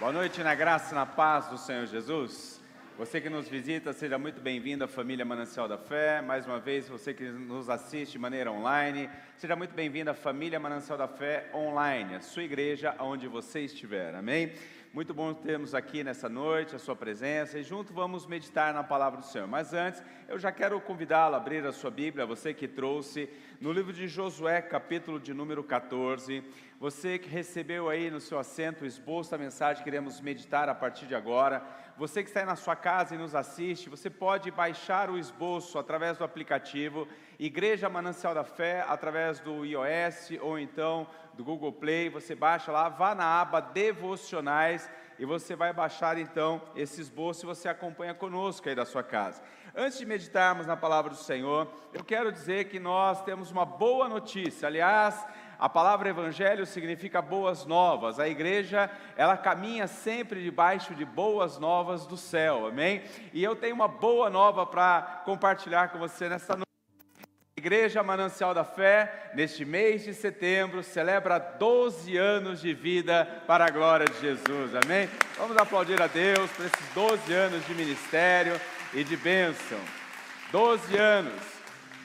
Boa noite na graça e na paz do Senhor Jesus. Você que nos visita, seja muito bem-vindo à família Manancial da Fé. Mais uma vez, você que nos assiste de maneira online, seja muito bem-vindo à família Manancial da Fé online, a sua igreja, onde você estiver. Amém? Muito bom termos aqui nessa noite a sua presença e junto vamos meditar na palavra do Senhor. Mas antes, eu já quero convidá-lo a abrir a sua Bíblia, você que trouxe, no livro de Josué, capítulo de número 14. Você que recebeu aí no seu assento o esboço da mensagem, queremos meditar a partir de agora. Você que está aí na sua casa e nos assiste, você pode baixar o esboço através do aplicativo Igreja Manancial da Fé, através do iOS ou então do Google Play, você baixa lá, vá na aba Devocionais e você vai baixar então esse esboço e você acompanha conosco aí da sua casa. Antes de meditarmos na palavra do Senhor, eu quero dizer que nós temos uma boa notícia. Aliás, a palavra evangelho significa boas novas. A igreja, ela caminha sempre debaixo de boas novas do céu. Amém? E eu tenho uma boa nova para compartilhar com você nessa noite. Igreja Manancial da Fé, neste mês de setembro, celebra 12 anos de vida para a glória de Jesus, amém? Vamos aplaudir a Deus por esses 12 anos de ministério e de bênção. 12 anos,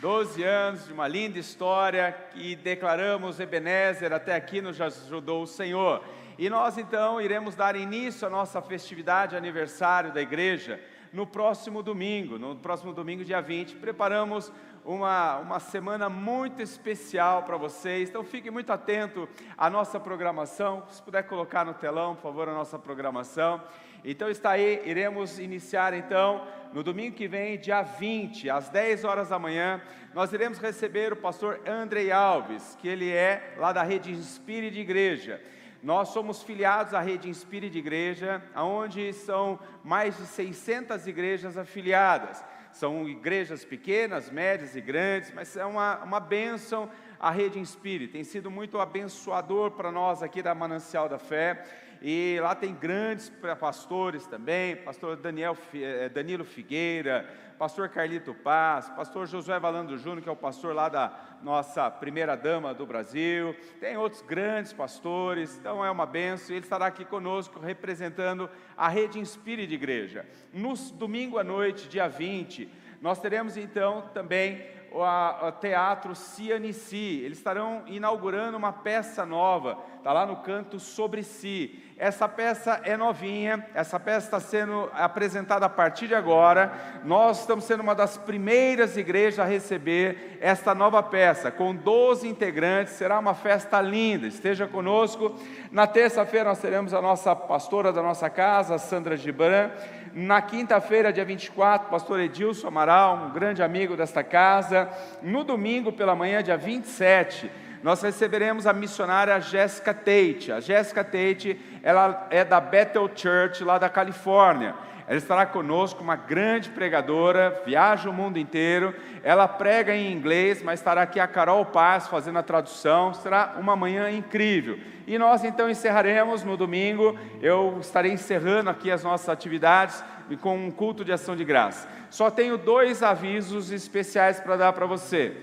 12 anos de uma linda história que declaramos Ebenezer, até aqui nos ajudou o Senhor. E nós então iremos dar início à nossa festividade aniversário da igreja no próximo domingo, no próximo domingo, dia 20. Preparamos uma, uma semana muito especial para vocês. Então fiquem muito atentos à nossa programação. Se puder colocar no telão, por favor, a nossa programação. Então está aí, iremos iniciar então no domingo que vem, dia 20, às 10 horas da manhã, nós iremos receber o pastor Andrei Alves, que ele é lá da rede Inspire de Igreja. Nós somos filiados à rede Inspire de Igreja, onde são mais de 600 igrejas afiliadas. São igrejas pequenas, médias e grandes, mas é uma, uma bênção a Rede Inspire. Tem sido muito abençoador para nós aqui da Manancial da Fé. E lá tem grandes pastores também, pastor Daniel, eh, Danilo Figueira, pastor Carlito Paz, pastor Josué Valando Júnior, que é o pastor lá da nossa primeira dama do Brasil, tem outros grandes pastores, então é uma benção, ele estará aqui conosco representando a Rede Inspire de Igreja. No domingo à noite, dia 20, nós teremos então também o, Teatro Cianici. Eles estarão inaugurando uma peça nova, está lá no canto Sobre Si. Essa peça é novinha, essa peça está sendo apresentada a partir de agora. Nós estamos sendo uma das primeiras igrejas a receber esta nova peça, com 12 integrantes. Será uma festa linda. Esteja conosco. Na terça-feira nós teremos a nossa pastora da nossa casa, Sandra Gibran. Na quinta-feira, dia 24, pastor Edilson Amaral, um grande amigo desta casa. No domingo pela manhã, dia 27, nós receberemos a missionária Jéssica Tate. A Jéssica Tate, ela é da Bethel Church, lá da Califórnia. Ela estará conosco, uma grande pregadora, viaja o mundo inteiro. Ela prega em inglês, mas estará aqui a Carol Paz fazendo a tradução. Será uma manhã incrível. E nós então encerraremos no domingo. Eu estarei encerrando aqui as nossas atividades com um culto de ação de graça. Só tenho dois avisos especiais para dar para você.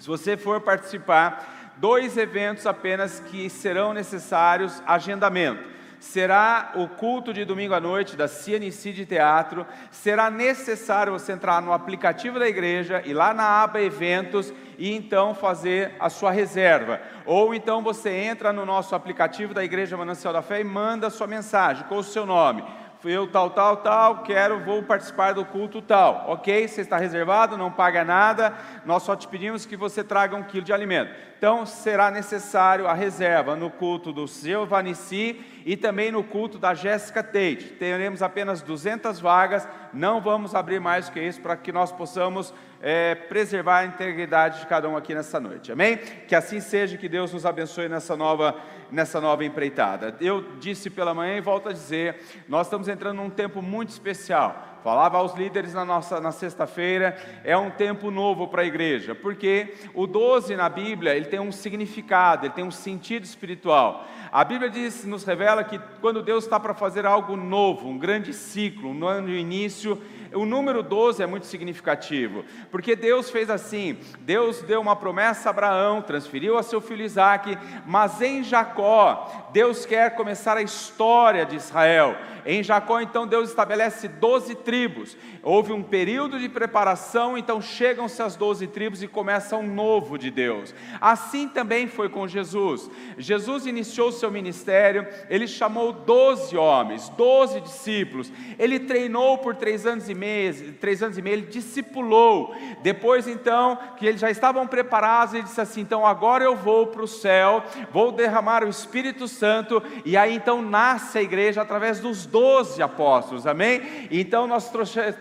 Se você for participar, dois eventos apenas que serão necessários agendamento será o culto de domingo à noite da CNC de Teatro. Será necessário você entrar no aplicativo da igreja e lá na aba Eventos e então fazer a sua reserva. Ou então você entra no nosso aplicativo da Igreja Manancial da Fé e manda a sua mensagem com o seu nome eu tal, tal, tal, quero, vou participar do culto tal. Ok, você está reservado, não paga nada, nós só te pedimos que você traga um quilo de alimento. Então será necessário a reserva no culto do seu Vanici e também no culto da Jéssica Tate. Teremos apenas 200 vagas, não vamos abrir mais que isso para que nós possamos é, preservar a integridade de cada um aqui nessa noite. Amém? Que assim seja, que Deus nos abençoe nessa nova, nessa nova empreitada. Eu disse pela manhã e volto a dizer, nós estamos entrando num tempo muito especial falava aos líderes na nossa na sexta-feira, é um tempo novo para a igreja, porque o 12 na Bíblia, ele tem um significado, ele tem um sentido espiritual. A Bíblia diz, nos revela que quando Deus está para fazer algo novo, um grande ciclo, um ano de início, o número 12 é muito significativo, porque Deus fez assim: Deus deu uma promessa a Abraão, transferiu a seu filho Isaac, mas em Jacó, Deus quer começar a história de Israel. Em Jacó, então, Deus estabelece 12 tribos. Houve um período de preparação, então chegam-se as 12 tribos e começa um novo de Deus. Assim também foi com Jesus. Jesus iniciou seu ministério, ele chamou 12 homens, 12 discípulos. Ele treinou por três anos e meio, três anos e meio, ele discipulou. Depois, então, que eles já estavam preparados, ele disse assim: então agora eu vou para o céu, vou derramar o Espírito Santo, e aí então nasce a igreja através dos doze apóstolos, amém? Então nós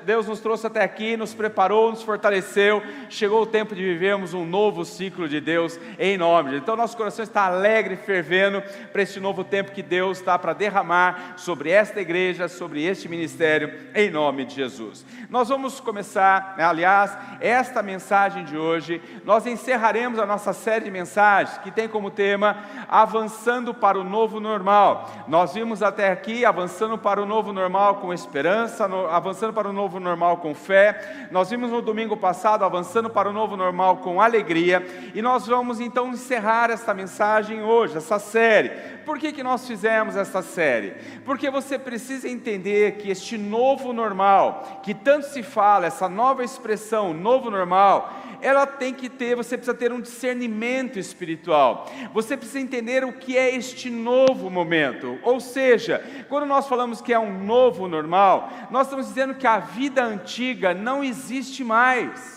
Deus nos trouxe até aqui, nos preparou, nos fortaleceu, chegou o tempo de vivermos um novo ciclo de Deus em nome de Então nosso coração está alegre, fervendo para este novo tempo que Deus está para derramar sobre esta igreja, sobre este ministério, em nome de Jesus. Nós vamos começar, aliás, esta mensagem de hoje, nós encerraremos a nossa série de mensagens que tem como tema Avançando para o Novo Normal. Nós vimos até aqui avançando para o novo normal com esperança, avançando para o novo normal com fé. Nós vimos no domingo passado avançando para o novo normal com alegria, e nós vamos então encerrar esta mensagem hoje, essa série. Por que, que nós fizemos essa série? Porque você precisa entender que este novo normal, que tanto se fala, essa nova expressão, novo normal, ela tem que ter, você precisa ter um discernimento espiritual. Você precisa entender o que é este novo momento. Ou seja, quando nós falamos que é um novo normal, nós estamos dizendo que a vida antiga não existe mais.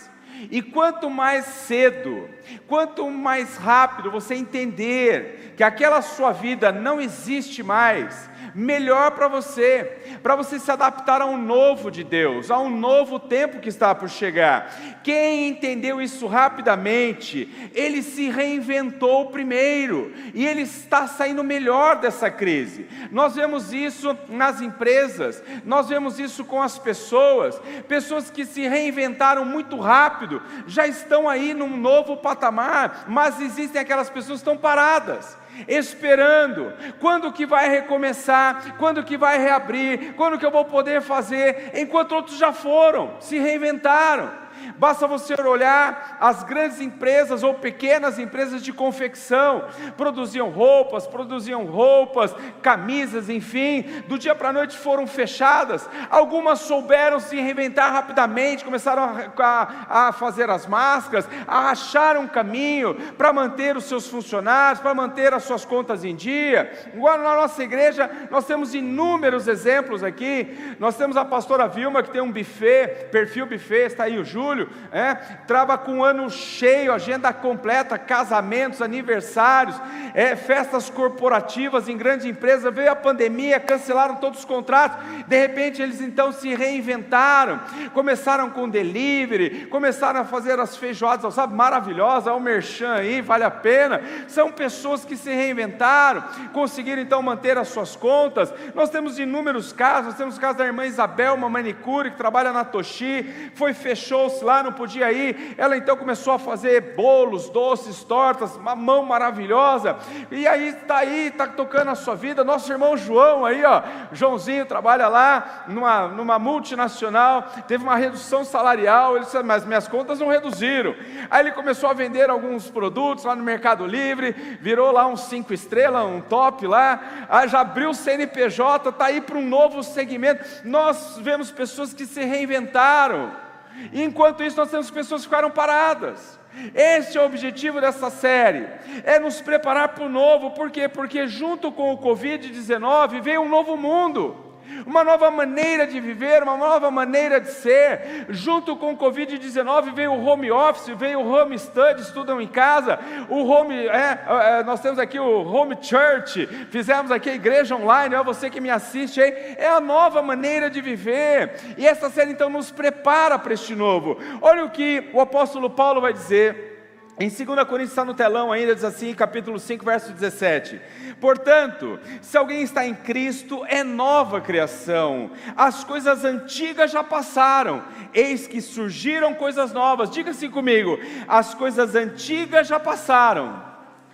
E quanto mais cedo, quanto mais rápido você entender que aquela sua vida não existe mais, melhor para você, para você se adaptar a um novo de Deus, a um novo tempo que está por chegar. Quem entendeu isso rapidamente, ele se reinventou primeiro e ele está saindo melhor dessa crise. Nós vemos isso nas empresas, nós vemos isso com as pessoas, pessoas que se reinventaram muito rápido, já estão aí num novo patamar, mas existem aquelas pessoas que estão paradas esperando, quando que vai recomeçar, quando que vai reabrir, quando que eu vou poder fazer, enquanto outros já foram, se reinventaram. Basta você olhar as grandes empresas ou pequenas empresas de confecção, produziam roupas, produziam roupas, camisas, enfim, do dia para a noite foram fechadas. Algumas souberam se reinventar rapidamente, começaram a, a, fazer as máscaras, a achar um caminho para manter os seus funcionários, para manter as suas contas em dia. Agora na nossa igreja nós temos inúmeros exemplos aqui. Nós temos a pastora Vilma que tem um buffet, perfil buffet, está aí o Júlio julho, é, trava com um ano cheio, agenda completa, casamentos, aniversários, é, festas corporativas em grandes empresas, veio a pandemia, cancelaram todos os contratos, de repente eles então se reinventaram, começaram com delivery, começaram a fazer as feijoadas, sabe, maravilhosa, o merchan aí, vale a pena, são pessoas que se reinventaram, conseguiram então manter as suas contas, nós temos inúmeros casos, nós temos o caso da irmã Isabel, uma manicure que trabalha na Toshi, foi fechou lá, não podia ir. Ela então começou a fazer bolos, doces, tortas, uma mão maravilhosa. E aí está aí, está tocando a sua vida. Nosso irmão João aí, ó, Joãozinho trabalha lá numa, numa multinacional, teve uma redução salarial. Ele disse, mas minhas contas não reduziram. Aí ele começou a vender alguns produtos lá no Mercado Livre, virou lá um cinco estrelas, um top lá, aí já abriu o CNPJ, está aí para um novo segmento. Nós vemos pessoas que se reinventaram. E enquanto isso, nós temos pessoas que ficaram paradas. Este é o objetivo dessa série, é nos preparar para o novo, por quê? Porque junto com o Covid-19 veio um novo mundo uma nova maneira de viver, uma nova maneira de ser. Junto com o Covid-19 veio o home office, veio o home study, estudam em casa. O home, é, é, nós temos aqui o home church, fizemos aqui a igreja online. Ó, você que me assiste aí, é a nova maneira de viver. E essa série então nos prepara para este novo. Olha o que o apóstolo Paulo vai dizer Em 2 Coríntios está no telão ainda, diz assim, capítulo 5, verso 17: Portanto, se alguém está em Cristo, é nova criação, as coisas antigas já passaram, eis que surgiram coisas novas. Diga assim comigo: as coisas antigas já passaram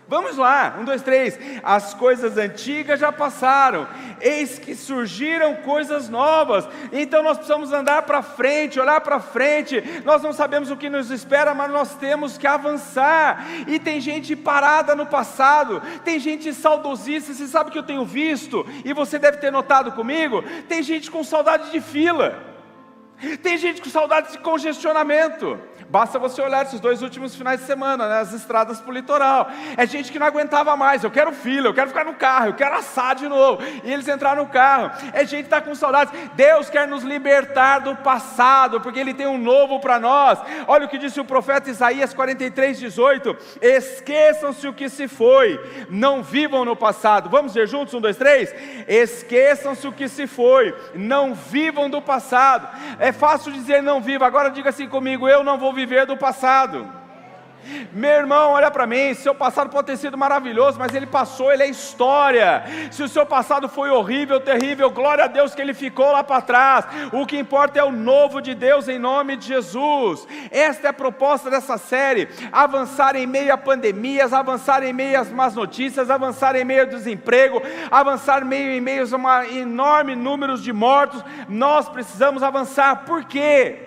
Vamos lá, um, dois, três. As coisas antigas já passaram, eis que surgiram coisas novas. Então nós precisamos andar para frente, olhar para frente. Nós não sabemos o que nos espera, mas nós temos que avançar. E tem gente parada no passado, tem gente saudosista. Você sabe que eu tenho visto, e você deve ter notado comigo: tem gente com saudade de fila, tem gente com saudade de congestionamento. Basta você olhar esses dois últimos finais de semana, né, as estradas para o litoral. É gente que não aguentava mais. Eu quero fila, eu quero ficar no carro, eu quero assar de novo. E eles entraram no carro. É gente que está com saudades. Deus quer nos libertar do passado, porque Ele tem um novo para nós. Olha o que disse o profeta Isaías 43, 18: Esqueçam-se o que se foi, não vivam no passado. Vamos ver juntos? Um, dois, três. Esqueçam-se o que se foi, não vivam do passado. É fácil dizer não viva, agora diga assim comigo: eu não vou viver do passado. Meu irmão, olha para mim, seu passado pode ter sido maravilhoso, mas ele passou, ele é história. Se o seu passado foi horrível, terrível, glória a Deus que ele ficou lá para trás. O que importa é o novo de Deus em nome de Jesus. Esta é a proposta dessa série: avançar em meio a pandemias, avançar em meio às más notícias, avançar em meio ao desemprego, avançar meio em meio a um enorme número de mortos. Nós precisamos avançar. Por quê?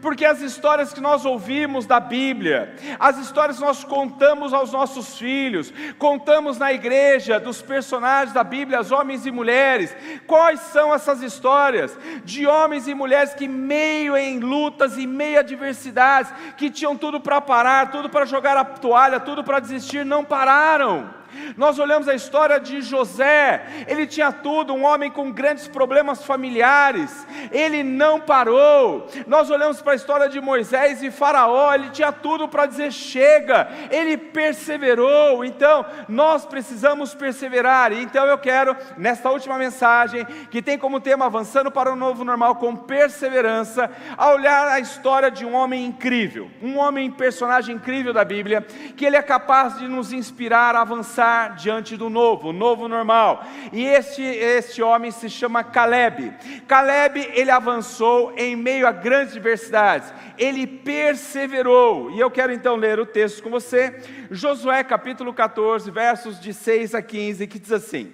Porque as histórias que nós ouvimos da Bíblia, as histórias que nós contamos aos nossos filhos, contamos na igreja dos personagens da Bíblia, os homens e mulheres, quais são essas histórias de homens e mulheres que, meio em lutas e meio adversidades, que tinham tudo para parar, tudo para jogar a toalha, tudo para desistir, não pararam. Nós olhamos a história de José, ele tinha tudo, um homem com grandes problemas familiares, ele não parou. Nós olhamos para a história de Moisés e Faraó, ele tinha tudo para dizer chega, ele perseverou. Então, nós precisamos perseverar. Então, eu quero, nesta última mensagem, que tem como tema avançando para o novo normal com perseverança, a olhar a história de um homem incrível, um homem personagem incrível da Bíblia, que ele é capaz de nos inspirar a avançar diante do novo, o novo normal. E este, este homem se chama Caleb. Caleb, ele avançou em meio a grandes diversidades, ele perseverou. E eu quero então ler o texto com você, Josué capítulo 14, versos de 6 a 15, que diz assim: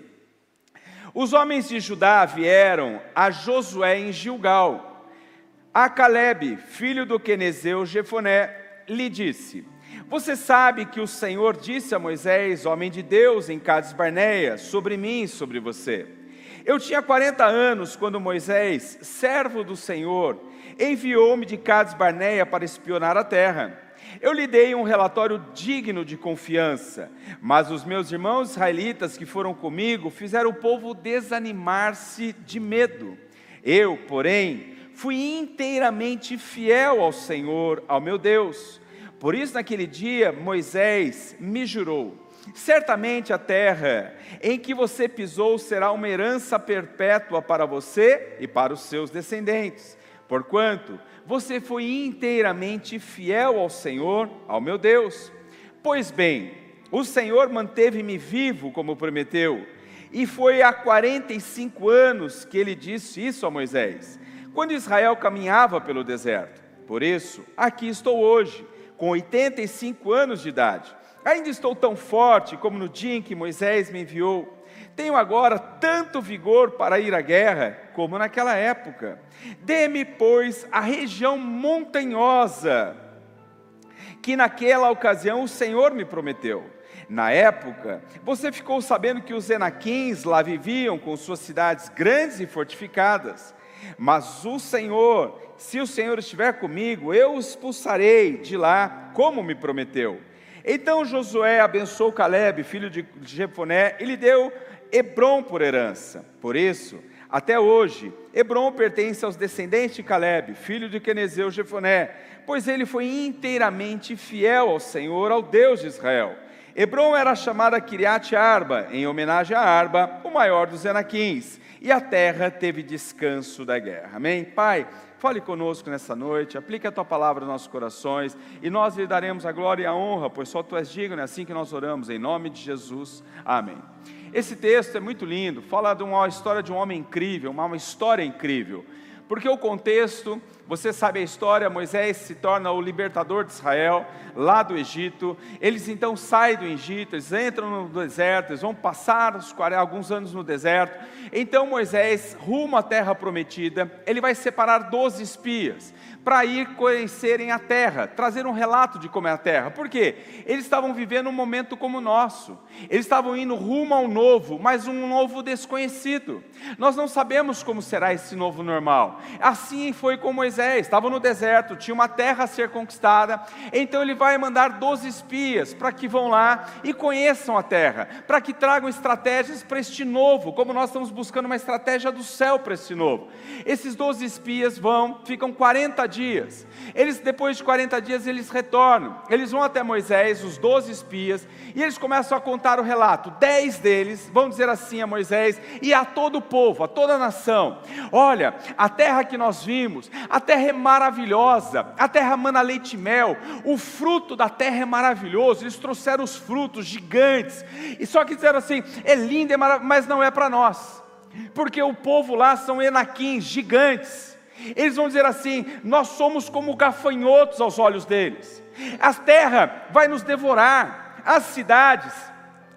Os homens de Judá vieram a Josué em Gilgal. A Caleb, filho do Quenezeu Jefoné, lhe disse: você sabe que o Senhor disse a Moisés, homem de Deus, em Cades Barneia, sobre mim e sobre você. Eu tinha 40 anos quando Moisés, servo do Senhor, enviou-me de Cades Barneia para espionar a terra. Eu lhe dei um relatório digno de confiança, mas os meus irmãos israelitas que foram comigo fizeram o povo desanimar-se de medo. Eu, porém, fui inteiramente fiel ao Senhor, ao meu Deus. Por isso, naquele dia, Moisés me jurou: certamente a terra em que você pisou será uma herança perpétua para você e para os seus descendentes, porquanto você foi inteiramente fiel ao Senhor, ao meu Deus. Pois bem, o Senhor manteve-me vivo, como prometeu, e foi há 45 anos que ele disse isso a Moisés, quando Israel caminhava pelo deserto. Por isso, aqui estou hoje com 85 anos de idade. Ainda estou tão forte como no dia em que Moisés me enviou. Tenho agora tanto vigor para ir à guerra como naquela época. Dê-me, pois, a região montanhosa que naquela ocasião o Senhor me prometeu. Na época, você ficou sabendo que os Enaquins lá viviam com suas cidades grandes e fortificadas. Mas o Senhor, se o Senhor estiver comigo, eu os expulsarei de lá, como me prometeu. Então Josué abençoou Caleb, filho de Jefoné, e lhe deu Hebron por herança. Por isso, até hoje, Hebron pertence aos descendentes de Caleb, filho de Quenezeu Jefoné, pois ele foi inteiramente fiel ao Senhor, ao Deus de Israel. Hebron era chamada Kiriat Arba, em homenagem a Arba, o maior dos Enaquins e a terra teve descanso da guerra. Amém? Pai, fale conosco nessa noite, aplique a tua palavra nos nossos corações e nós lhe daremos a glória e a honra, pois só tu és digno, é assim que nós oramos, em nome de Jesus. Amém. Esse texto é muito lindo, fala de uma história de um homem incrível, uma história incrível, porque o contexto você sabe a história, Moisés se torna o libertador de Israel, lá do Egito. Eles então saem do Egito, eles entram no deserto, eles vão passar alguns anos no deserto. Então Moisés, rumo à terra prometida, ele vai separar 12 espias para ir conhecerem a terra, trazer um relato de como é a terra. Por quê? Eles estavam vivendo um momento como o nosso. Eles estavam indo rumo ao novo, mas um novo desconhecido. Nós não sabemos como será esse novo normal. Assim foi com Moisés, estavam no deserto, tinha uma terra a ser conquistada. Então ele vai mandar 12 espias para que vão lá e conheçam a terra, para que tragam estratégias para este novo, como nós estamos buscando uma estratégia do céu para este novo. Esses 12 espias vão, ficam 40 dias. Eles, depois de 40 dias, eles retornam. Eles vão até Moisés, os 12 espias, e eles começam a contar o relato. Dez deles vão dizer assim a Moisés e a todo o povo, a toda a nação: Olha, a terra que nós vimos, a terra é maravilhosa, a terra mana leite e mel, o fruto da terra é maravilhoso. Eles trouxeram os frutos gigantes, e só que disseram assim: é lindo, é mas não é para nós, porque o povo lá são enaquins, gigantes. Eles vão dizer assim: nós somos como gafanhotos aos olhos deles, a terra vai nos devorar, as cidades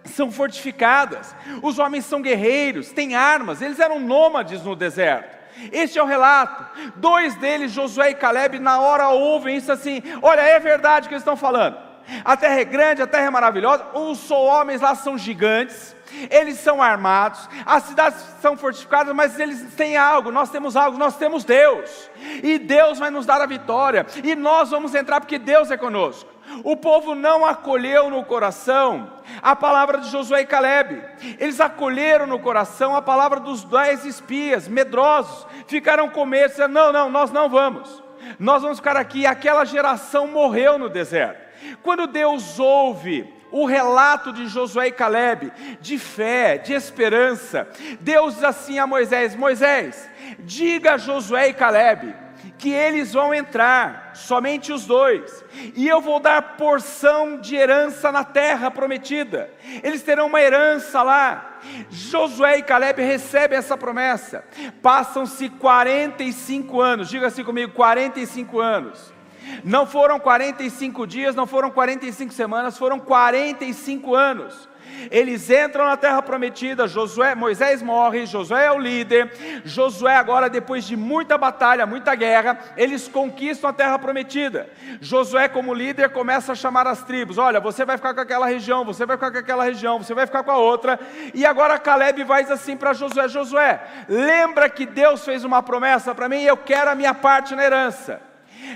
são fortificadas, os homens são guerreiros, têm armas, eles eram nômades no deserto. Este é o relato. Dois deles, Josué e Caleb, na hora ouvem isso assim: olha, é verdade o que eles estão falando. A terra é grande, a terra é maravilhosa, os homens lá são gigantes, eles são armados, as cidades são fortificadas, mas eles têm algo, nós temos algo, nós temos Deus, e Deus vai nos dar a vitória, e nós vamos entrar porque Deus é conosco. O povo não acolheu no coração a palavra de Josué e Caleb, eles acolheram no coração a palavra dos dez espias, medrosos, ficaram com medo, disseram, não, não, nós não vamos, nós vamos ficar aqui, aquela geração morreu no deserto. Quando Deus ouve o relato de Josué e Caleb, de fé, de esperança. Deus diz assim a Moisés: Moisés, diga a Josué e Caleb que eles vão entrar, somente os dois, e eu vou dar porção de herança na terra prometida. Eles terão uma herança lá. Josué e Caleb recebem essa promessa. Passam-se 45 anos, diga assim comigo: 45 anos. Não foram 45 dias, não foram 45 semanas, foram 45 anos. Eles entram na terra prometida, Josué, Moisés morre, Josué é o líder. Josué agora depois de muita batalha, muita guerra, eles conquistam a terra prometida. Josué como líder começa a chamar as tribos: "Olha, você vai ficar com aquela região, você vai ficar com aquela região, você vai ficar com a outra". E agora Caleb vai assim para Josué: "Josué, lembra que Deus fez uma promessa para mim eu quero a minha parte na herança".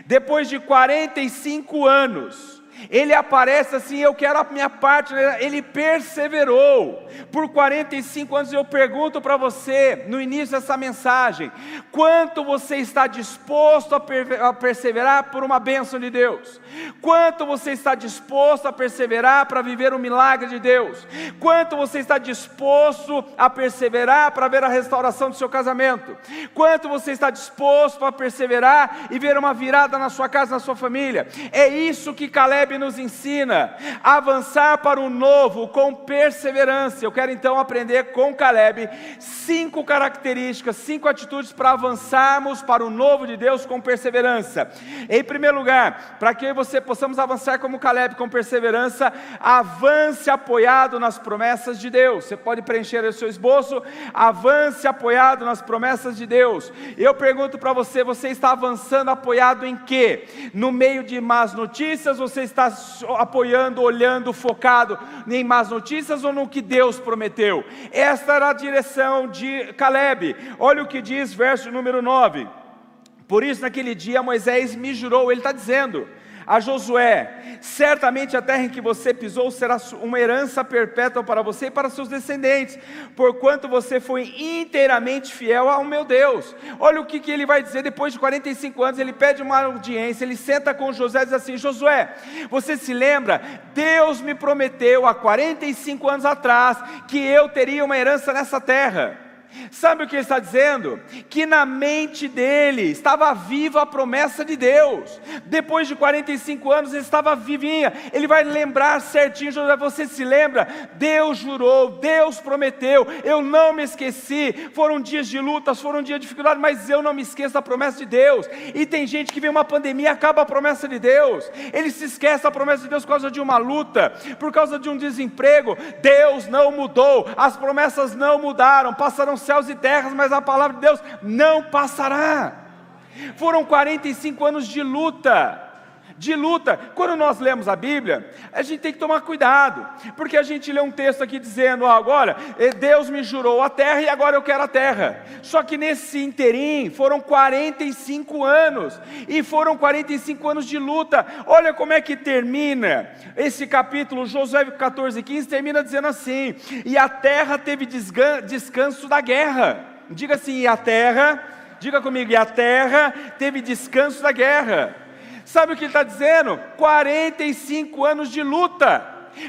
Depois de 45 anos, ele aparece assim, eu quero a minha parte, ele perseverou por 45 anos. Eu pergunto para você, no início dessa mensagem, quanto você está disposto a perseverar por uma bênção de Deus? Quanto você está disposto a perseverar para viver o milagre de Deus? Quanto você está disposto a perseverar para ver a restauração do seu casamento? Quanto você está disposto a perseverar e ver uma virada na sua casa, na sua família? É isso que Caleb Caleb nos ensina a avançar para o novo com perseverança. Eu quero então aprender com Caleb cinco características, cinco atitudes para avançarmos para o novo de Deus com perseverança. Em primeiro lugar, para que você possamos avançar como Caleb com perseverança, avance apoiado nas promessas de Deus. Você pode preencher o seu esboço, avance apoiado nas promessas de Deus. Eu pergunto para você, você está avançando apoiado em quê? No meio de más notícias, você está está apoiando, olhando, focado em más notícias ou no que Deus prometeu? Esta era a direção de Caleb. Olha o que diz verso número 9. Por isso, naquele dia, Moisés me jurou, ele está dizendo a Josué: certamente a terra em que você pisou será uma herança perpétua para você e para seus descendentes, porquanto você foi inteiramente fiel ao meu Deus. Olha o que, que ele vai dizer depois de 45 anos. Ele pede uma audiência, ele senta com José e diz assim: Josué, você se lembra? Deus me prometeu há 45 anos atrás que eu teria uma herança nessa terra. Sabe o que ele está dizendo? Que na mente dele estava viva a promessa de Deus. Depois de 45 anos, ele estava vivinha. Ele vai lembrar certinho, José, você se lembra? Deus jurou, Deus prometeu, eu não me esqueci. Foram dias de lutas, foram dias de dificuldade, mas eu não me esqueço da promessa de Deus. E tem gente que vem uma pandemia e acaba a promessa de Deus. Ele se esquece da promessa de Deus por causa de uma luta, por causa de um desemprego. Deus não mudou, as promessas não mudaram, passarão céus e terras, mas a palavra de Deus não passará. Foram 45 anos de luta de luta. Quando nós lemos a Bíblia, a gente tem que tomar cuidado, porque a gente lê um texto aqui dizendo: agora Deus me jurou a terra e agora eu quero a terra. Só que nesse interim foram 45 anos, e foram 45 anos de luta. Olha como é que termina esse capítulo, Josué 14, 15, termina dizendo assim: e a terra teve descanso da guerra. Diga assim, e a terra, diga comigo, e a terra teve descanso da guerra. Sabe o que ele está dizendo? 45 anos de luta.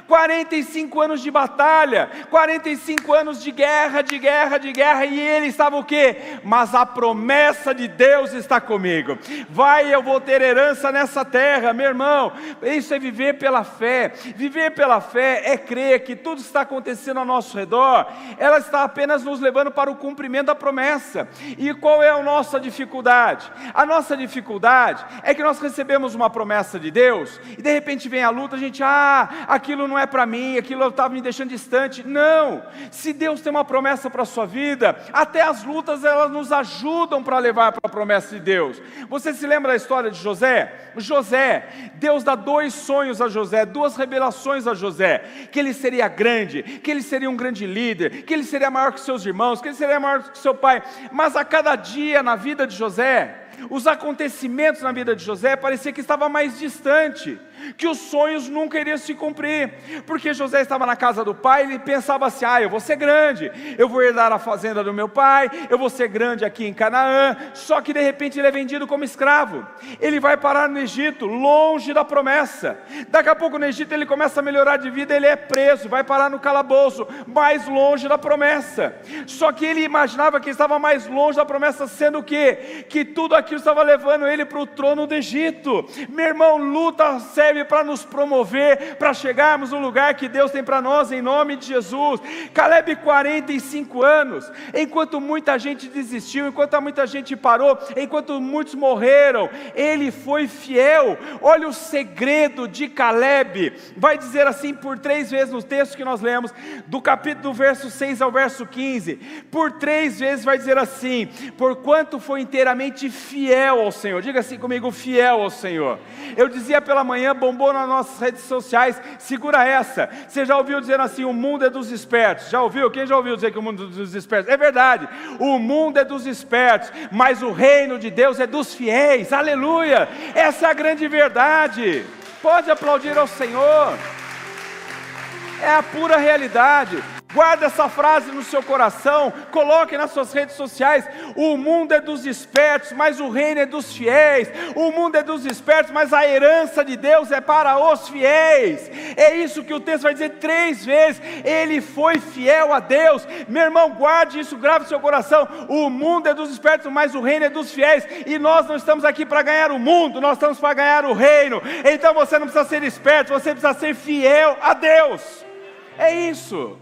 45 anos de batalha, 45 anos de guerra, de guerra, de guerra, e ele estava o quê? Mas a promessa de Deus está comigo. Vai, eu vou ter herança nessa terra, meu irmão. Isso é viver pela fé. Viver pela fé é crer que tudo está acontecendo ao nosso redor, ela está apenas nos levando para o cumprimento da promessa. E qual é a nossa dificuldade? A nossa dificuldade é que nós recebemos uma promessa de Deus e de repente vem a luta, a gente, ah, aqui aquilo não é para mim, aquilo estava me deixando distante. Não! Se Deus tem uma promessa para a sua vida, até as lutas elas nos ajudam para levar para a promessa de Deus. Você se lembra da história de José? José, Deus dá dois sonhos a José, duas revelações a José: que ele seria grande, que ele seria um grande líder, que ele seria maior que seus irmãos, que ele seria maior que seu pai. Mas a cada dia na vida de José, os acontecimentos na vida de José parecia que estava mais distante que os sonhos nunca iriam se cumprir, porque José estava na casa do pai, ele pensava assim: ah, eu vou ser grande, eu vou herdar a fazenda do meu pai, eu vou ser grande aqui em Canaã, só que de repente ele é vendido como escravo, ele vai parar no Egito, longe da promessa, daqui a pouco no Egito ele começa a melhorar de vida, ele é preso, vai parar no calabouço, mais longe da promessa, só que ele imaginava que estava mais longe da promessa, sendo que, que tudo aquilo estava levando ele para o trono do Egito, meu irmão, luta serve para nos promover, para chegarmos no lugar que Deus tem para nós, em nome de Jesus. Caleb, 45 anos, enquanto muita gente desistiu, enquanto muita gente parou, enquanto muitos morreram, ele foi fiel. Olha o segredo de Caleb, vai dizer assim por três vezes no texto que nós lemos, do capítulo do verso 6 ao verso 15, por três vezes vai dizer assim: porquanto foi inteiramente fiel ao Senhor, diga assim comigo, fiel ao Senhor. Eu dizia pela manhã, bombou nas nossas redes sociais, segura essa. Você já ouviu dizer assim: o mundo é dos espertos? Já ouviu? Quem já ouviu dizer que o mundo é dos espertos? É verdade, o mundo é dos espertos, mas o reino de Deus é dos fiéis, aleluia! Essa é a grande verdade. Pode aplaudir ao Senhor, é a pura realidade. Guarda essa frase no seu coração, coloque nas suas redes sociais. O mundo é dos espertos, mas o reino é dos fiéis. O mundo é dos espertos, mas a herança de Deus é para os fiéis. É isso que o texto vai dizer três vezes. Ele foi fiel a Deus. Meu irmão, guarde isso, grave no seu coração. O mundo é dos espertos, mas o reino é dos fiéis. E nós não estamos aqui para ganhar o mundo, nós estamos para ganhar o reino. Então você não precisa ser esperto, você precisa ser fiel a Deus. É isso.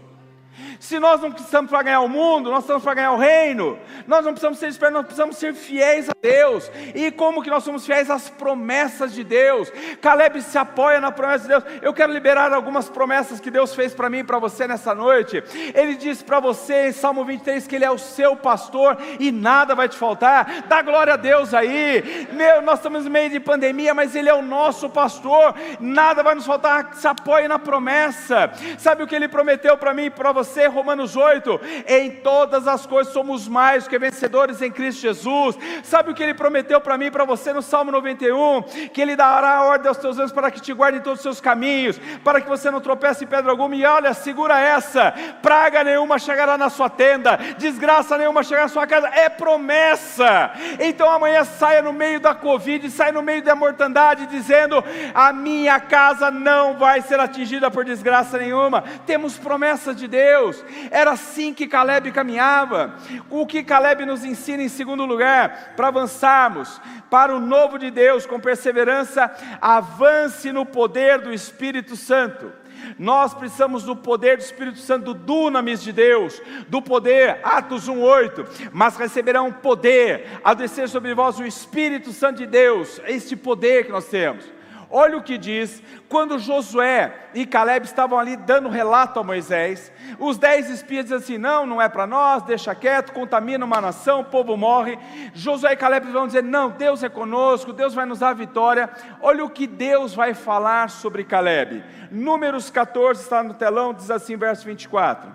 Se nós não precisamos para ganhar o mundo, nós estamos para ganhar o reino. Nós não precisamos ser espertos, nós precisamos ser fiéis a Deus. E como que nós somos fiéis às promessas de Deus? Caleb se apoia na promessa de Deus. Eu quero liberar algumas promessas que Deus fez para mim e para você nessa noite. Ele disse para você em Salmo 23 que Ele é o seu pastor e nada vai te faltar. Dá glória a Deus aí. Meu, nós estamos no meio de pandemia, mas Ele é o nosso pastor. Nada vai nos faltar. Se apoie na promessa. Sabe o que Ele prometeu para mim e para você? Romanos 8: em todas as coisas somos mais que vencedores em Cristo Jesus. Sabe o que ele prometeu para mim e para você no Salmo 91? Que ele dará ordem aos teus anjos para que te guardem todos os seus caminhos, para que você não tropece em pedra alguma. E olha, segura essa: praga nenhuma chegará na sua tenda, desgraça nenhuma chegará na sua casa. É promessa. Então amanhã saia no meio da Covid, saia no meio da mortandade, dizendo: a minha casa não vai ser atingida por desgraça nenhuma. Temos promessa de Deus. Era assim que Caleb caminhava. O que Caleb nos ensina em segundo lugar, para avançarmos para o novo de Deus com perseverança, avance no poder do Espírito Santo. Nós precisamos do poder do Espírito Santo, do dunamis de Deus, do poder, Atos 1,8. Mas receberão poder a descer sobre vós o Espírito Santo de Deus, este poder que nós temos. Olha o que diz, quando Josué e Caleb estavam ali dando relato a Moisés, os dez espias dizem assim: não, não é para nós, deixa quieto, contamina uma nação, o povo morre. Josué e Caleb vão dizer: não, Deus é conosco, Deus vai nos dar vitória. Olha o que Deus vai falar sobre Caleb. Números 14 está no telão, diz assim, verso 24: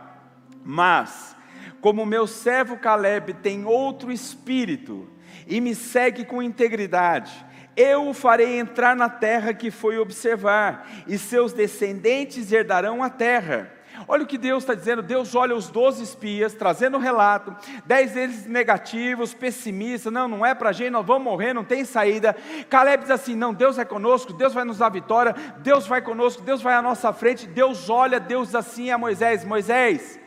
Mas, como meu servo Caleb tem outro espírito e me segue com integridade, eu o farei entrar na terra que foi observar, e seus descendentes herdarão a terra. Olha o que Deus está dizendo. Deus olha os doze espias, trazendo o um relato, dez deles negativos, pessimistas. Não, não é para a gente, nós vamos morrer, não tem saída. Caleb diz assim: não, Deus é conosco, Deus vai nos dar vitória, Deus vai conosco, Deus vai à nossa frente. Deus olha, Deus assim a Moisés: Moisés,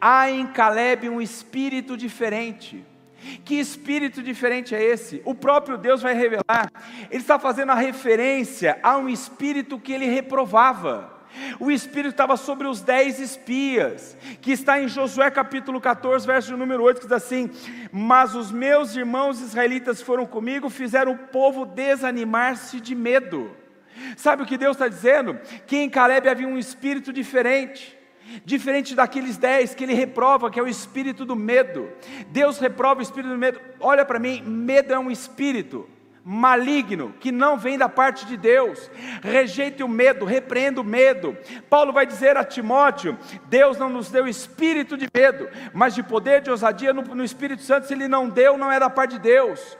há em Caleb um espírito diferente que espírito diferente é esse? O próprio Deus vai revelar. Ele está fazendo a referência a um espírito que ele reprovava. O Espírito estava sobre os dez espias, que está em Josué capítulo 14, verso número 8, que diz assim: Mas os meus irmãos israelitas foram comigo, fizeram o povo desanimar-se de medo. Sabe o que Deus está dizendo? Que em Caleb havia um espírito diferente. Diferente daqueles dez que ele reprova, que é o espírito do medo. Deus reprova o espírito do medo. Olha para mim, medo é um espírito maligno que não vem da parte de Deus. Rejeite o medo, repreenda o medo. Paulo vai dizer a Timóteo: Deus não nos deu espírito de medo, mas de poder, de ousadia no, no Espírito Santo. Se Ele não deu, não é da parte de Deus.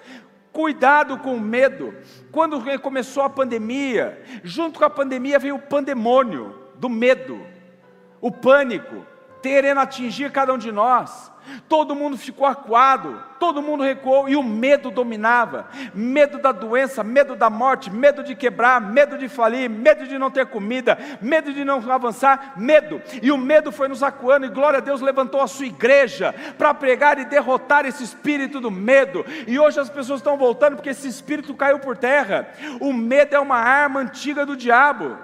Cuidado com o medo. Quando começou a pandemia, junto com a pandemia veio o pandemônio do medo o pânico, querendo atingir cada um de nós. Todo mundo ficou acuado, todo mundo recuou e o medo dominava. Medo da doença, medo da morte, medo de quebrar, medo de falir, medo de não ter comida, medo de não avançar, medo. E o medo foi nos acuando e glória a Deus levantou a sua igreja para pregar e derrotar esse espírito do medo. E hoje as pessoas estão voltando porque esse espírito caiu por terra. O medo é uma arma antiga do diabo.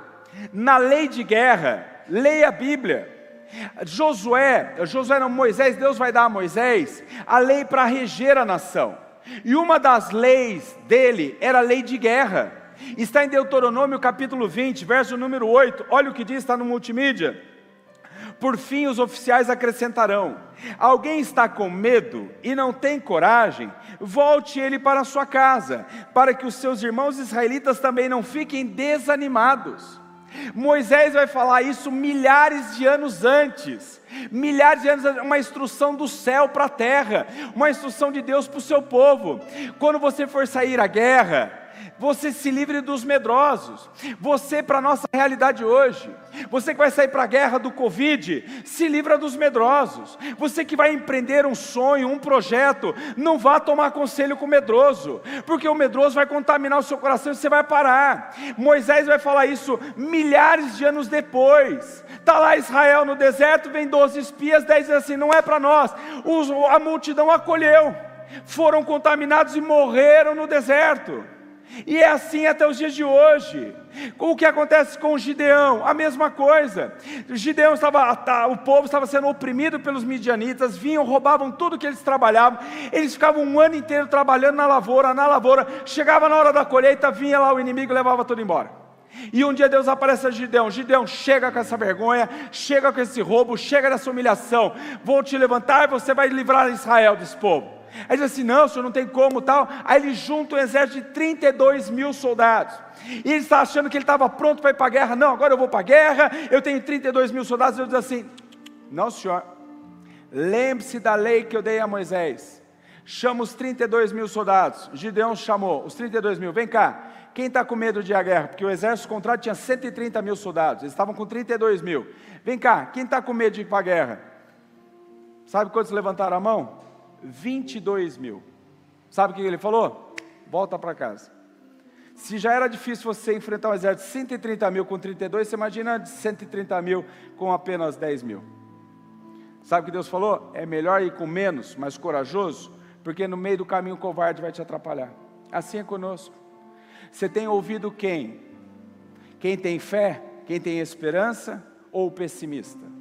Na lei de guerra, leia a Bíblia. Josué, Josué não, Moisés, Deus vai dar a Moisés a lei para reger a nação. E uma das leis dele era a lei de guerra. Está em Deuteronômio capítulo 20, verso número 8. Olha o que diz, está no multimídia. Por fim, os oficiais acrescentarão: Alguém está com medo e não tem coragem, volte ele para sua casa, para que os seus irmãos israelitas também não fiquem desanimados. Moisés vai falar isso milhares de anos antes, milhares de anos, uma instrução do céu para a terra, uma instrução de Deus para o seu povo. Quando você for sair à guerra, você se livre dos medrosos. Você, para a nossa realidade hoje, você que vai sair para a guerra do Covid, se livra dos medrosos. Você que vai empreender um sonho, um projeto, não vá tomar conselho com o medroso, porque o medroso vai contaminar o seu coração e você vai parar. Moisés vai falar isso milhares de anos depois. Está lá Israel no deserto, vem 12 espias, 10 dizem assim: não é para nós. a multidão acolheu, foram contaminados e morreram no deserto. E é assim até os dias de hoje. O que acontece com Gideão? A mesma coisa. Gideão estava, o povo estava sendo oprimido pelos midianitas, vinham, roubavam tudo que eles trabalhavam. Eles ficavam um ano inteiro trabalhando na lavoura, na lavoura. Chegava na hora da colheita, vinha lá o inimigo e levava tudo embora. E um dia Deus aparece a Gideão: Gideão, chega com essa vergonha, chega com esse roubo, chega dessa humilhação. Vou te levantar e você vai livrar Israel desse povo. Aí diz assim: não, o senhor não tem como tal. Aí ele junta um exército de 32 mil soldados. E ele está achando que ele estava pronto para ir para a guerra. Não, agora eu vou para a guerra, eu tenho 32 mil soldados. Ele diz assim: não, senhor, lembre-se da lei que eu dei a Moisés. Chama os 32 mil soldados. Gideão chamou os 32 mil. Vem cá, quem está com medo de ir à guerra? Porque o exército contrário tinha 130 mil soldados, eles estavam com 32 mil. Vem cá, quem está com medo de ir para a guerra? Sabe quantos levantaram a mão? 22 mil. Sabe o que ele falou? Volta para casa. Se já era difícil você enfrentar um exército de 130 mil com 32, você imagina de 130 mil com apenas 10 mil. Sabe o que Deus falou? É melhor ir com menos, mas corajoso, porque no meio do caminho o covarde vai te atrapalhar. Assim é conosco. Você tem ouvido quem? Quem tem fé, quem tem esperança ou pessimista?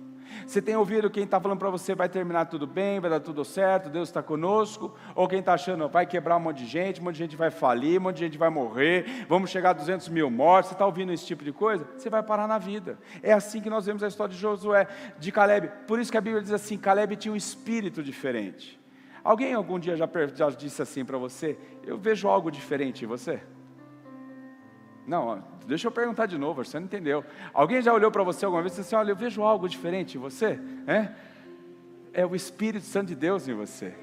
Você tem ouvido quem está falando para você vai terminar tudo bem, vai dar tudo certo, Deus está conosco, ou quem está achando vai quebrar um monte de gente, um monte de gente vai falir, um monte de gente vai morrer, vamos chegar a 200 mil mortos, você está ouvindo esse tipo de coisa? Você vai parar na vida. É assim que nós vemos a história de Josué, de Caleb. Por isso que a Bíblia diz assim: Caleb tinha um espírito diferente. Alguém algum dia já, já disse assim para você: Eu vejo algo diferente em você? Não, deixa eu perguntar de novo, você não entendeu. Alguém já olhou para você alguma vez e disse assim: Olha, eu vejo algo diferente em você? É? É o Espírito Santo de Deus em você.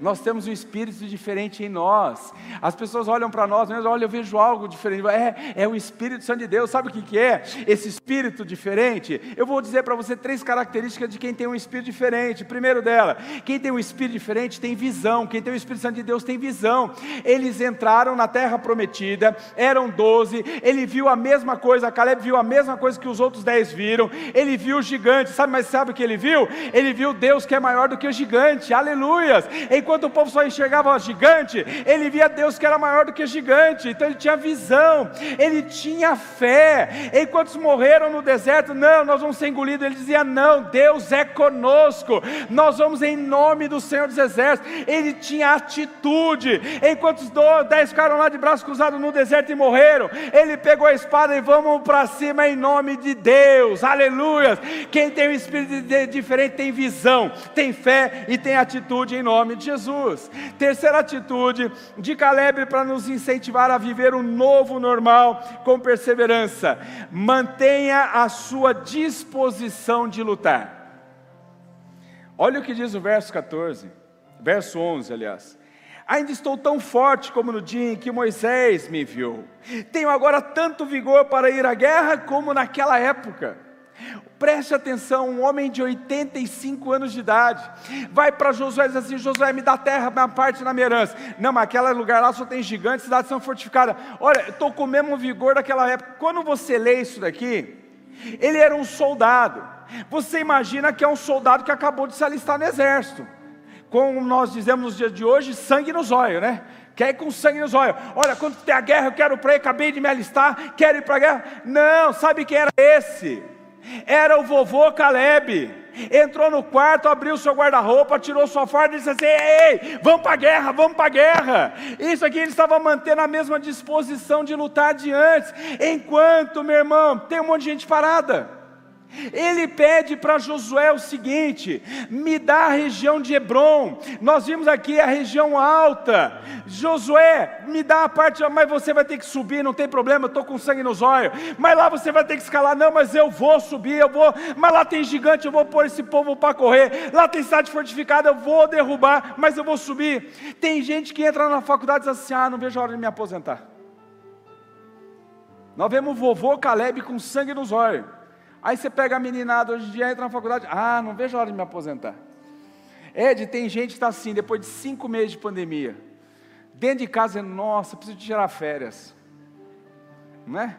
Nós temos um espírito diferente em nós. As pessoas olham para nós, mas olha, eu vejo algo diferente. É, é o Espírito Santo de Deus. Sabe o que, que é? Esse espírito diferente. Eu vou dizer para você três características de quem tem um espírito diferente. Primeiro dela, quem tem um espírito diferente tem visão. Quem tem o Espírito Santo de Deus tem visão. Eles entraram na terra prometida, eram doze. Ele viu a mesma coisa. Caleb viu a mesma coisa que os outros dez viram. Ele viu o gigante. Sabe, mas sabe o que ele viu? Ele viu Deus que é maior do que o gigante. Aleluias. Enquanto enquanto o povo só enxergava gigante, ele via Deus que era maior do que gigante, então ele tinha visão, ele tinha fé. Enquanto morreram no deserto, não, nós vamos ser engolidos. Ele dizia: Não, Deus é conosco, nós vamos em nome do Senhor dos Exércitos. Ele tinha atitude. Enquanto os dez ficaram lá de braços cruzados no deserto e morreram, ele pegou a espada e vamos para cima em nome de Deus, aleluia. Quem tem um espírito diferente tem visão, tem fé e tem atitude em nome de Jesus. Jesus. Terceira atitude de Caleb para nos incentivar a viver um novo normal com perseverança: mantenha a sua disposição de lutar. Olha o que diz o verso 14, verso 11, aliás. Ainda estou tão forte como no dia em que Moisés me enviou. Tenho agora tanto vigor para ir à guerra como naquela época. Preste atenção, um homem de 85 anos de idade vai para Josué e diz assim: Josué, me dá terra, minha parte na minha herança. Não, mas aquele lugar lá só tem gigantes, cidades são fortificadas. Olha, estou com o mesmo vigor daquela época. Quando você lê isso daqui, ele era um soldado. Você imagina que é um soldado que acabou de se alistar no exército. Como nós dizemos nos dias de hoje, sangue nos olhos, né? Quer ir com sangue nos olhos. Olha, quando tem a guerra, eu quero para ir, acabei de me alistar, quero ir para a guerra. Não, sabe quem era esse? Era o vovô Caleb. Entrou no quarto, abriu seu guarda-roupa, tirou sua farda e disse assim: Ei, vamos para a guerra, vamos para a guerra. Isso aqui ele estava mantendo a mesma disposição de lutar de antes. Enquanto, meu irmão, tem um monte de gente parada. Ele pede para Josué o seguinte: me dá a região de Hebron. Nós vimos aqui a região alta. Josué, me dá a parte, mas você vai ter que subir, não tem problema, eu estou com sangue nos olhos. Mas lá você vai ter que escalar, não, mas eu vou subir, eu vou. Mas lá tem gigante, eu vou pôr esse povo para correr. Lá tem cidade fortificada, eu vou derrubar, mas eu vou subir. Tem gente que entra na faculdade e diz assim: ah, não vejo a hora de me aposentar. Nós vemos o vovô Caleb com sangue nos olhos. Aí você pega a meninada hoje em dia, entra na faculdade, ah, não vejo a hora de me aposentar. Ed, tem gente que está assim, depois de cinco meses de pandemia, dentro de casa, nossa, preciso tirar férias. Não é?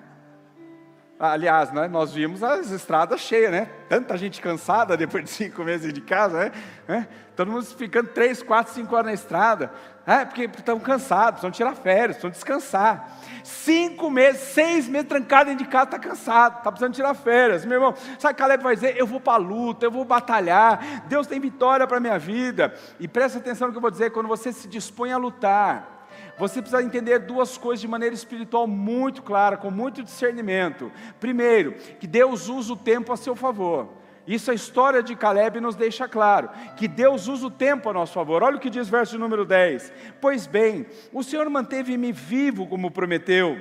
Aliás, né, nós vimos as estradas cheias, né? Tanta gente cansada depois de cinco meses de casa, né? Todo mundo ficando três, quatro, cinco horas na estrada. É, porque estão cansados, precisam tirar férias, precisam descansar. Cinco meses, seis meses trancado dentro de casa, está cansado, está precisando tirar férias. Meu irmão, sabe Caleb vai dizer? Eu vou para a luta, eu vou batalhar, Deus tem vitória para a minha vida. E presta atenção no que eu vou dizer, quando você se dispõe a lutar, você precisa entender duas coisas de maneira espiritual muito clara, com muito discernimento. Primeiro, que Deus usa o tempo a seu favor. Isso a história de Caleb nos deixa claro, que Deus usa o tempo a nosso favor. Olha o que diz o verso número 10. Pois bem, o Senhor manteve-me vivo como prometeu,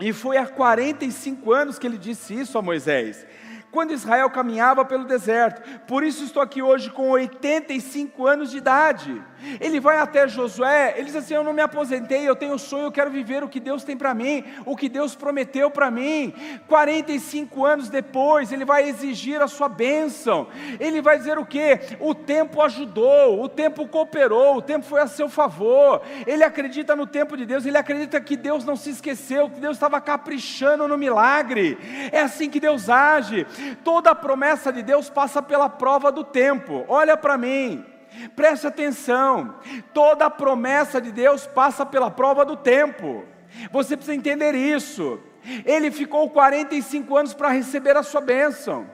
e foi há 45 anos que ele disse isso a Moisés quando Israel caminhava pelo deserto. Por isso estou aqui hoje com 85 anos de idade. Ele vai até Josué, ele diz assim: Eu não me aposentei, eu tenho sonho, eu quero viver o que Deus tem para mim, o que Deus prometeu para mim. 45 anos depois, ele vai exigir a sua bênção. Ele vai dizer o que? O tempo ajudou, o tempo cooperou, o tempo foi a seu favor. Ele acredita no tempo de Deus, ele acredita que Deus não se esqueceu, que Deus estava caprichando no milagre. É assim que Deus age. Toda promessa de Deus passa pela prova do tempo. Olha para mim. Preste atenção, toda promessa de Deus passa pela prova do tempo. Você precisa entender isso. Ele ficou 45 anos para receber a sua bênção.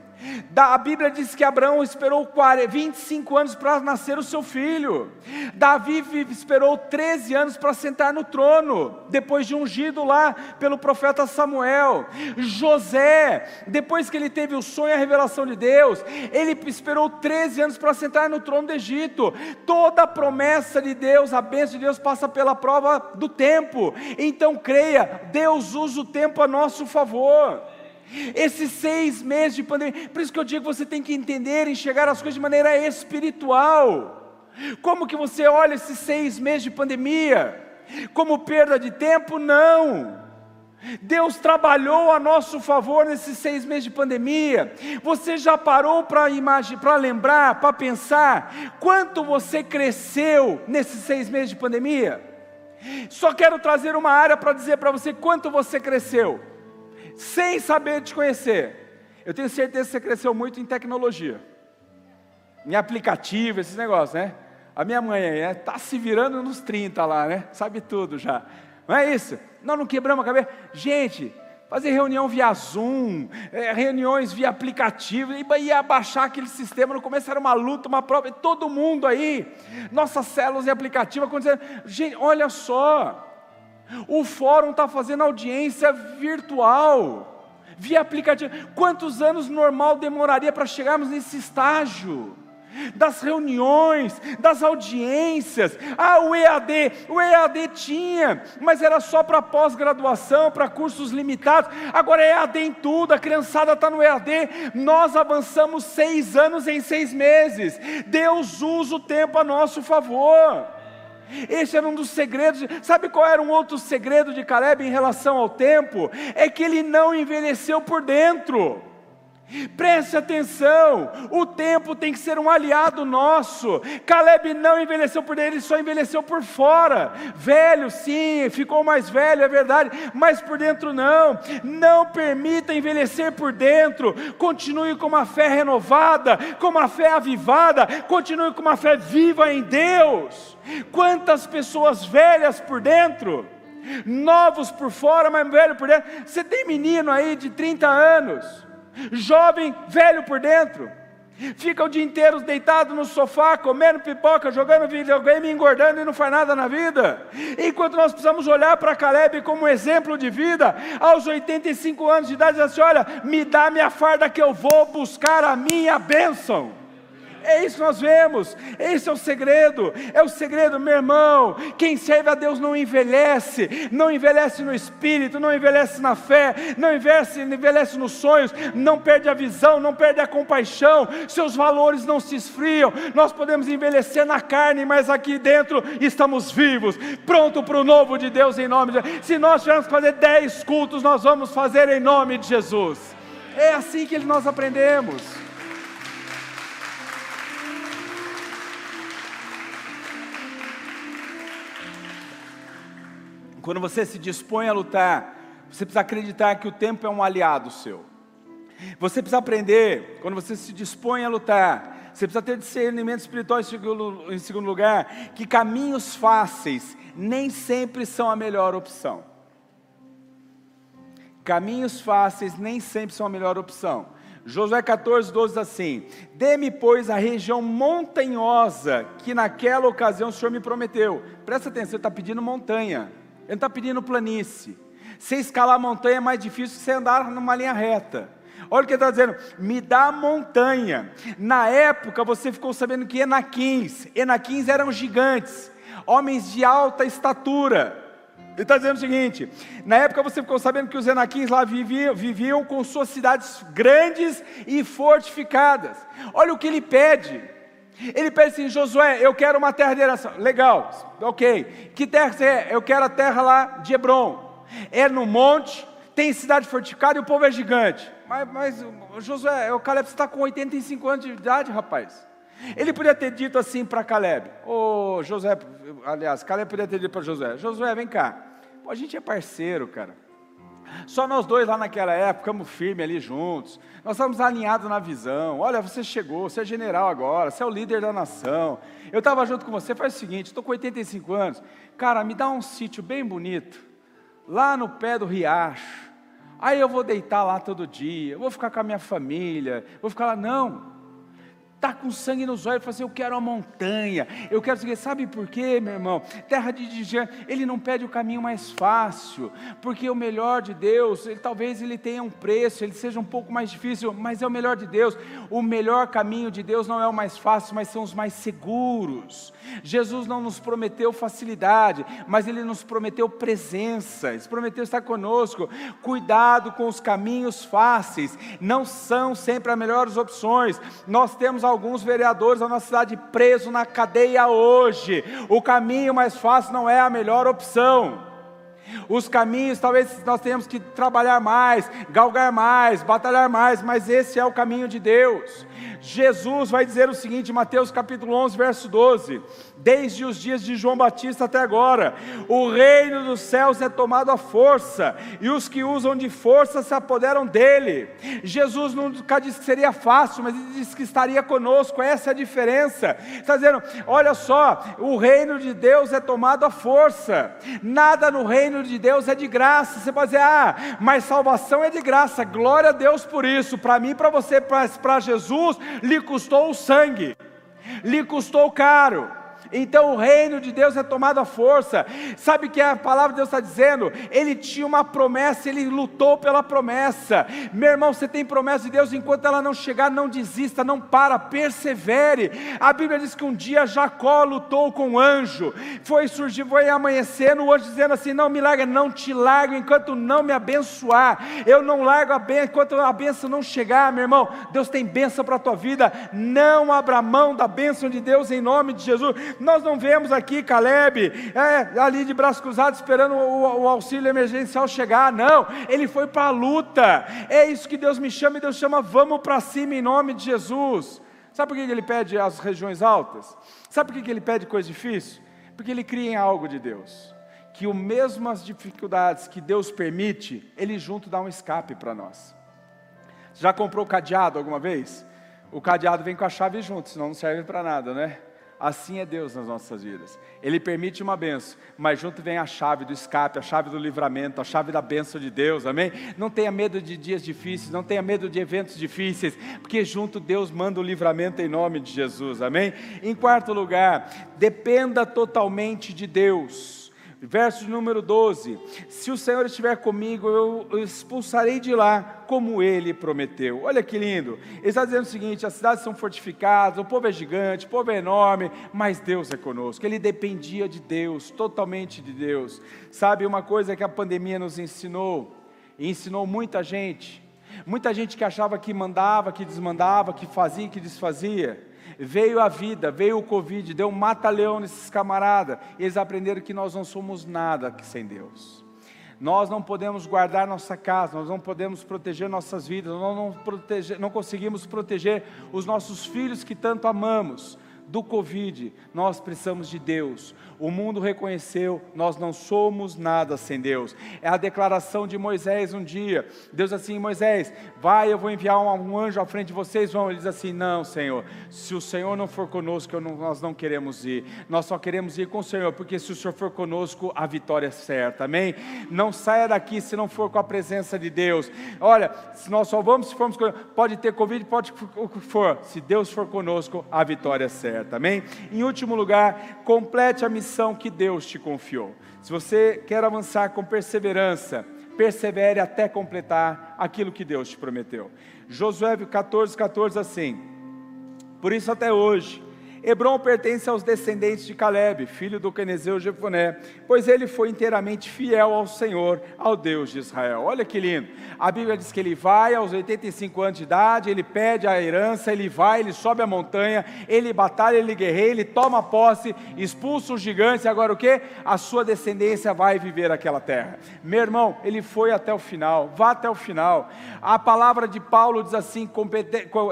A Bíblia diz que Abraão esperou 25 anos para nascer o seu filho. Davi esperou 13 anos para sentar no trono, depois de ungido lá pelo profeta Samuel. José, depois que ele teve o sonho e a revelação de Deus, ele esperou 13 anos para sentar no trono do Egito. Toda a promessa de Deus, a bênção de Deus passa pela prova do tempo. Então creia, Deus usa o tempo a nosso favor. Esses seis meses de pandemia, por isso que eu digo que você tem que entender, enxergar as coisas de maneira espiritual. Como que você olha esses seis meses de pandemia? Como perda de tempo? Não. Deus trabalhou a nosso favor nesses seis meses de pandemia. Você já parou para para lembrar, para pensar quanto você cresceu nesses seis meses de pandemia? Só quero trazer uma área para dizer para você quanto você cresceu sem saber te conhecer. Eu tenho certeza que você cresceu muito em tecnologia, em aplicativo, esses negócios, né? A minha mãe está né, se virando nos 30 lá, né? Sabe tudo já. Não é isso? Nós não quebramos a cabeça. Gente, fazer reunião via Zoom, é, reuniões via aplicativo, e ia baixar aquele sistema, no começo era uma luta, uma prova, todo mundo aí, nossas células e aplicativo acontecendo. Gente, olha só, o fórum está fazendo audiência virtual, via aplicativo. Quantos anos normal demoraria para chegarmos nesse estágio? Das reuniões, das audiências, ah, o EAD, o EAD tinha, mas era só para pós-graduação, para cursos limitados, agora é EAD em tudo, a criançada está no EAD, nós avançamos seis anos em seis meses, Deus usa o tempo a nosso favor. Esse era um dos segredos. Sabe qual era um outro segredo de Caleb em relação ao tempo? É que ele não envelheceu por dentro. Preste atenção, o tempo tem que ser um aliado nosso. Caleb não envelheceu por dentro, ele só envelheceu por fora. Velho, sim, ficou mais velho, é verdade, mas por dentro não. Não permita envelhecer por dentro. Continue com uma fé renovada, com uma fé avivada, continue com uma fé viva em Deus. Quantas pessoas velhas por dentro? Novos por fora, mas velho por dentro. Você tem menino aí de 30 anos jovem, velho por dentro, fica o dia inteiro deitado no sofá, comendo pipoca, jogando videogame, engordando e não faz nada na vida. Enquanto nós precisamos olhar para Caleb como exemplo de vida, aos 85 anos de idade, diz assim: olha, me dá minha farda que eu vou buscar a minha bênção. É isso que nós vemos, esse é o segredo, é o segredo, meu irmão. Quem serve a Deus não envelhece, não envelhece no espírito, não envelhece na fé, não envelhece, envelhece nos sonhos, não perde a visão, não perde a compaixão, seus valores não se esfriam. Nós podemos envelhecer na carne, mas aqui dentro estamos vivos, pronto para o novo de Deus em nome de Jesus. Se nós tivermos que fazer dez cultos, nós vamos fazer em nome de Jesus. É assim que nós aprendemos. Quando você se dispõe a lutar, você precisa acreditar que o tempo é um aliado seu. Você precisa aprender, quando você se dispõe a lutar, você precisa ter discernimento espiritual em segundo lugar, que caminhos fáceis nem sempre são a melhor opção. Caminhos fáceis nem sempre são a melhor opção. Josué 14, 12 diz assim: Dê-me, pois, a região montanhosa que naquela ocasião o Senhor me prometeu. Presta atenção, ele está pedindo montanha. Ele está pedindo planície. Você escalar a montanha é mais difícil que você andar numa linha reta. Olha o que ele está dizendo, me dá montanha. Na época você ficou sabendo que Enaquins, Enaquins eram gigantes, homens de alta estatura. Ele está dizendo o seguinte: na época você ficou sabendo que os Enaquins lá viviam, viviam com suas cidades grandes e fortificadas. Olha o que ele pede. Ele pede assim, Josué, eu quero uma terra de herança. Legal, ok. Que terra é? Eu quero a terra lá de Hebron. É no monte, tem cidade fortificada e o povo é gigante. Mas, mas Josué, o Caleb está com 85 anos de idade, rapaz. Ele podia ter dito assim para Caleb, ô oh, Josué, aliás, Caleb podia ter dito para Josué, Josué, vem cá, Pô, a gente é parceiro, cara. Só nós dois lá naquela época, ficamos firmes ali juntos. Nós estamos alinhados na visão. Olha, você chegou, você é general agora, você é o líder da nação. Eu estava junto com você, faz o seguinte, estou com 85 anos. Cara, me dá um sítio bem bonito, lá no pé do riacho. Aí eu vou deitar lá todo dia, vou ficar com a minha família, vou ficar lá. Não, está com sangue nos olhos, fala assim, eu quero a montanha, eu quero seguir, sabe por quê, meu irmão? Terra de Dijã, ele não pede o caminho mais fácil, porque o melhor de Deus, ele, talvez ele tenha um preço, ele seja um pouco mais difícil, mas é o melhor de Deus, o melhor caminho de Deus não é o mais fácil, mas são os mais seguros, Jesus não nos prometeu facilidade, mas ele nos prometeu presença, ele prometeu estar conosco, cuidado com os caminhos fáceis, não são sempre as melhores opções, nós temos alguns vereadores da nossa cidade presos na cadeia hoje. O caminho mais fácil não é a melhor opção. Os caminhos, talvez nós tenhamos que trabalhar mais, galgar mais, batalhar mais, mas esse é o caminho de Deus. Jesus vai dizer o seguinte, Mateus capítulo 11, verso 12: Desde os dias de João Batista até agora, o reino dos céus é tomado à força, e os que usam de força se apoderam dele. Jesus nunca disse que seria fácil, mas ele disse que estaria conosco, essa é a diferença. Está dizendo: olha só, o reino de Deus é tomado à força, nada no reino de Deus é de graça. Você pode dizer, ah, mas salvação é de graça, glória a Deus por isso, para mim, para você, para Jesus lhe custou sangue, lhe custou caro. Então o reino de Deus é tomado à força. Sabe o que a palavra de Deus está dizendo? Ele tinha uma promessa, ele lutou pela promessa. Meu irmão, você tem promessa de Deus, enquanto ela não chegar, não desista, não para, persevere. A Bíblia diz que um dia Jacó lutou com um anjo. Foi surgir, foi amanhecendo, o anjo dizendo assim: Não me larga, não te largo enquanto não me abençoar. Eu não largo a benção enquanto a benção não chegar, meu irmão. Deus tem bênção para a tua vida. Não abra mão da bênção de Deus em nome de Jesus. Nós não vemos aqui Caleb é, ali de braços cruzados esperando o, o auxílio emergencial chegar, não, ele foi para a luta. É isso que Deus me chama e Deus chama, vamos para cima em nome de Jesus. Sabe por que ele pede as regiões altas? Sabe por que ele pede coisa difícil? Porque ele cria em algo de Deus. Que o mesmo as dificuldades que Deus permite, Ele junto dá um escape para nós. Já comprou cadeado alguma vez? O cadeado vem com a chave junto, senão não serve para nada, né? Assim é Deus nas nossas vidas. Ele permite uma benção, mas junto vem a chave do escape, a chave do livramento, a chave da benção de Deus, amém? Não tenha medo de dias difíceis, não tenha medo de eventos difíceis, porque junto Deus manda o livramento em nome de Jesus, amém? Em quarto lugar, dependa totalmente de Deus. Verso número 12: Se o Senhor estiver comigo, eu expulsarei de lá, como ele prometeu. Olha que lindo. Ele está dizendo o seguinte: as cidades são fortificadas, o povo é gigante, o povo é enorme, mas Deus é conosco. Ele dependia de Deus, totalmente de Deus. Sabe uma coisa que a pandemia nos ensinou, e ensinou muita gente, muita gente que achava que mandava, que desmandava, que fazia, que desfazia veio a vida, veio o Covid, deu um mata-leão nesses camaradas, eles aprenderam que nós não somos nada sem Deus. Nós não podemos guardar nossa casa, nós não podemos proteger nossas vidas, nós não, protege, não conseguimos proteger os nossos filhos que tanto amamos do Covid, nós precisamos de Deus. O mundo reconheceu, nós não somos nada sem Deus. É a declaração de Moisés um dia. Deus assim, Moisés, vai, eu vou enviar um, um anjo à frente de vocês, vão. Ele diz assim, não, Senhor, se o Senhor não for conosco, não, nós não queremos ir. Nós só queremos ir com o Senhor, porque se o Senhor for conosco, a vitória é certa, amém? Não saia daqui se não for com a presença de Deus. Olha, se nós só vamos se formos, pode ter Covid, pode o que for. Se Deus for conosco, a vitória é certa, amém? Em último lugar, complete a missão que Deus te confiou. Se você quer avançar com perseverança, persevere até completar aquilo que Deus te prometeu. Josué 14, 14 assim. Por isso até hoje Hebron pertence aos descendentes de Caleb, filho do Quenezeu Jefoné, pois ele foi inteiramente fiel ao Senhor, ao Deus de Israel. Olha que lindo. A Bíblia diz que ele vai aos 85 anos de idade, ele pede a herança, ele vai, ele sobe a montanha, ele batalha, ele guerreia, ele toma posse, expulsa os gigantes, agora o que? A sua descendência vai viver aquela terra. Meu irmão, ele foi até o final, vá até o final. A palavra de Paulo diz assim: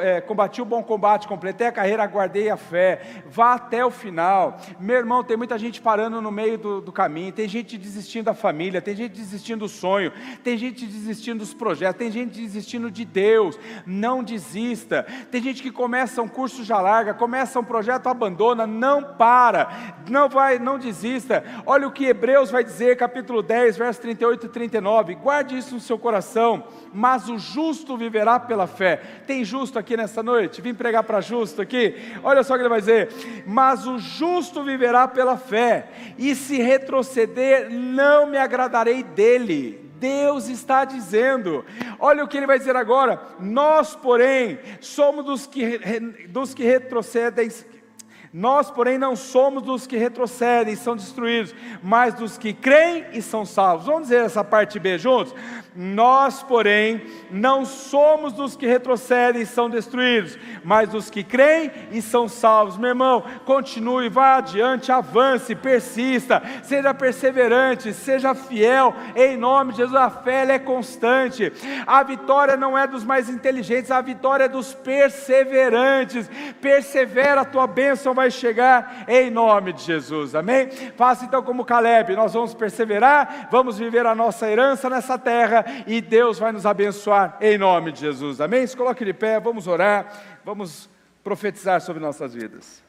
é, combati o bom combate, completei a carreira, aguardei a fé. Vá até o final. Meu irmão, tem muita gente parando no meio do, do caminho, tem gente desistindo da família, tem gente desistindo do sonho, tem gente desistindo dos projetos, tem gente desistindo de Deus. Não desista. Tem gente que começa um curso já larga, começa um projeto, abandona, não para, não vai, não desista. Olha o que Hebreus vai dizer, capítulo 10, verso 38 e 39. Guarde isso no seu coração. Mas o justo viverá pela fé. Tem justo aqui nessa noite? Vim pregar para justo aqui. Olha só o que ele vai dizer: Mas o justo viverá pela fé, e se retroceder, não me agradarei dele. Deus está dizendo, olha o que ele vai dizer agora: nós, porém, somos dos que, dos que retrocedem, nós, porém, não somos dos que retrocedem e são destruídos, mas dos que creem e são salvos. Vamos dizer essa parte B juntos? Nós, porém, não somos dos que retrocedem e são destruídos, mas dos que creem e são salvos. Meu irmão, continue, vá adiante, avance, persista, seja perseverante, seja fiel, em nome de Jesus. A fé é constante. A vitória não é dos mais inteligentes, a vitória é dos perseverantes. Persevera, a tua bênção vai chegar em nome de Jesus. Amém? Faça então como Caleb, nós vamos perseverar, vamos viver a nossa herança nessa terra e Deus vai nos abençoar em nome de Jesus. Amém? Se coloque de pé, vamos orar, vamos profetizar sobre nossas vidas.